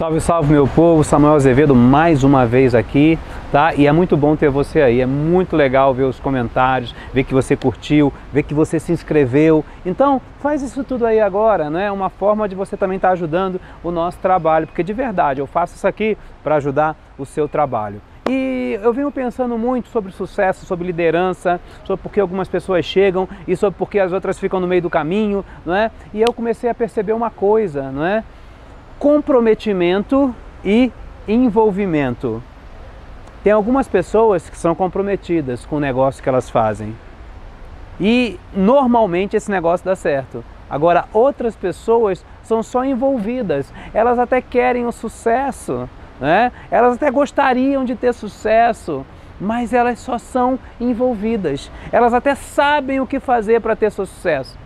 Salve, salve meu povo, Samuel Azevedo mais uma vez aqui, tá? E é muito bom ter você aí, é muito legal ver os comentários, ver que você curtiu, ver que você se inscreveu. Então, faz isso tudo aí agora, né? É uma forma de você também estar tá ajudando o nosso trabalho, porque de verdade eu faço isso aqui para ajudar o seu trabalho. E eu venho pensando muito sobre sucesso, sobre liderança, sobre por que algumas pessoas chegam e sobre por que as outras ficam no meio do caminho, não é? E eu comecei a perceber uma coisa, não é? Comprometimento e envolvimento. Tem algumas pessoas que são comprometidas com o negócio que elas fazem. E normalmente esse negócio dá certo. Agora, outras pessoas são só envolvidas. Elas até querem o sucesso, né? Elas até gostariam de ter sucesso, mas elas só são envolvidas. Elas até sabem o que fazer para ter sucesso,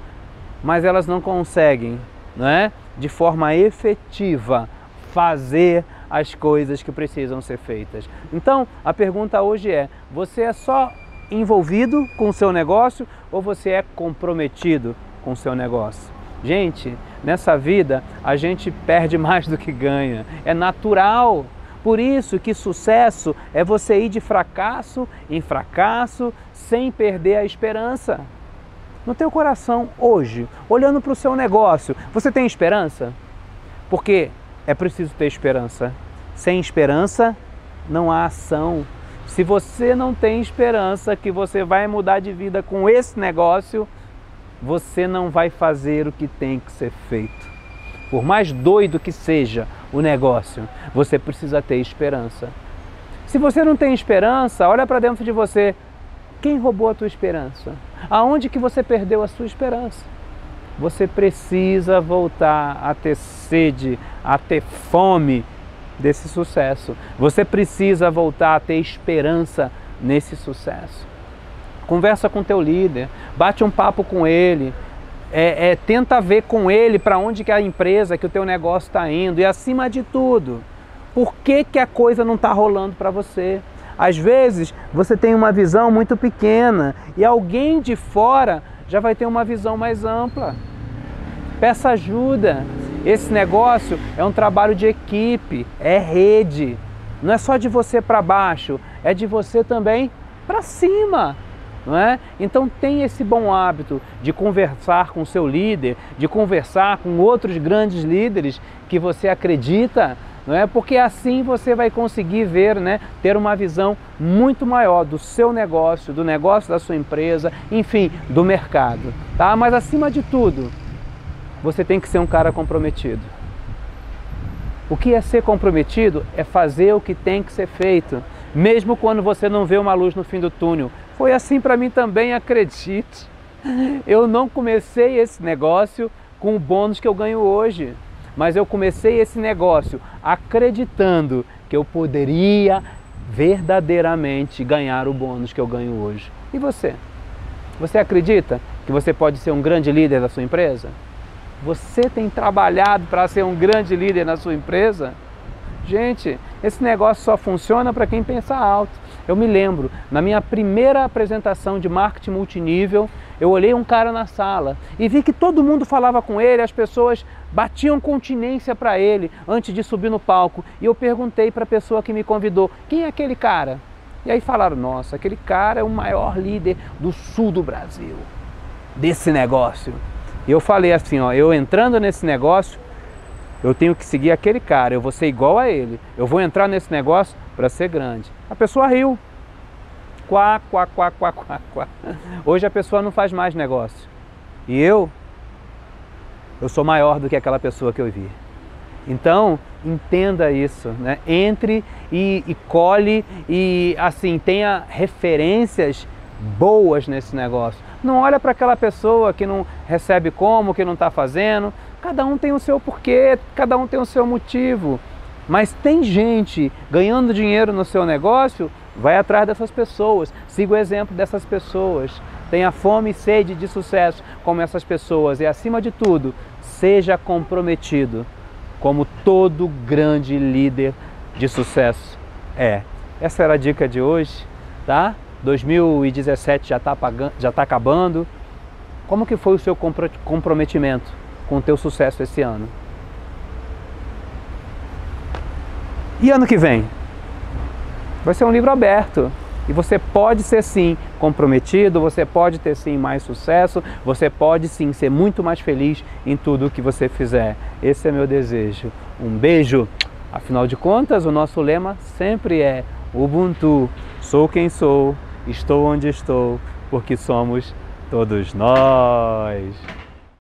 mas elas não conseguem, né? De forma efetiva fazer as coisas que precisam ser feitas. Então, a pergunta hoje é: você é só envolvido com o seu negócio ou você é comprometido com o seu negócio? Gente, nessa vida a gente perde mais do que ganha. É natural. Por isso que sucesso é você ir de fracasso em fracasso sem perder a esperança no teu coração hoje, olhando para o seu negócio, você tem esperança? Porque é preciso ter esperança. Sem esperança não há ação. Se você não tem esperança que você vai mudar de vida com esse negócio, você não vai fazer o que tem que ser feito. Por mais doido que seja o negócio, você precisa ter esperança. Se você não tem esperança, olha para dentro de você. Quem roubou a tua esperança? Aonde que você perdeu a sua esperança? Você precisa voltar a ter sede, a ter fome desse sucesso. Você precisa voltar a ter esperança nesse sucesso. Conversa com teu líder, bate um papo com ele, é, é, tenta ver com ele para onde que a empresa, que o teu negócio está indo e acima de tudo, por que, que a coisa não está rolando para você? Às vezes você tem uma visão muito pequena e alguém de fora já vai ter uma visão mais ampla. Peça ajuda. Esse negócio é um trabalho de equipe, é rede. Não é só de você para baixo, é de você também para cima. Não é? Então tem esse bom hábito de conversar com seu líder, de conversar com outros grandes líderes que você acredita não é? Porque assim você vai conseguir ver, né, ter uma visão muito maior do seu negócio, do negócio da sua empresa, enfim, do mercado, tá? Mas acima de tudo, você tem que ser um cara comprometido. O que é ser comprometido é fazer o que tem que ser feito, mesmo quando você não vê uma luz no fim do túnel. Foi assim para mim também, acredite. Eu não comecei esse negócio com o bônus que eu ganho hoje mas eu comecei esse negócio acreditando que eu poderia verdadeiramente ganhar o bônus que eu ganho hoje. E você? Você acredita que você pode ser um grande líder da sua empresa? Você tem trabalhado para ser um grande líder na sua empresa? Gente, esse negócio só funciona para quem pensa alto. Eu me lembro, na minha primeira apresentação de marketing multinível, eu olhei um cara na sala e vi que todo mundo falava com ele, as pessoas batiam continência para ele antes de subir no palco. E eu perguntei para a pessoa que me convidou: quem é aquele cara? E aí falaram: nossa, aquele cara é o maior líder do sul do Brasil, desse negócio. E eu falei assim: ó, eu entrando nesse negócio, eu tenho que seguir aquele cara, eu vou ser igual a ele, eu vou entrar nesse negócio para ser grande. A pessoa riu. Quá, quá, quá, quá, quá, quá. Hoje a pessoa não faz mais negócio. E eu, eu sou maior do que aquela pessoa que eu vi. Então, entenda isso, né? Entre e, e colhe e assim tenha referências boas nesse negócio. Não olha para aquela pessoa que não recebe como, que não está fazendo. Cada um tem o seu porquê, cada um tem o seu motivo. Mas tem gente ganhando dinheiro no seu negócio, vai atrás dessas pessoas, siga o exemplo dessas pessoas. Tenha fome e sede de sucesso como essas pessoas e, acima de tudo, seja comprometido como todo grande líder de sucesso é. Essa era a dica de hoje, tá? 2017 já está já tá acabando. Como que foi o seu comprometimento com o teu sucesso esse ano? E ano que vem? Vai ser um livro aberto. E você pode ser sim comprometido, você pode ter sim mais sucesso, você pode sim ser muito mais feliz em tudo o que você fizer. Esse é meu desejo. Um beijo. Afinal de contas, o nosso lema sempre é Ubuntu. Sou quem sou, estou onde estou, porque somos todos nós.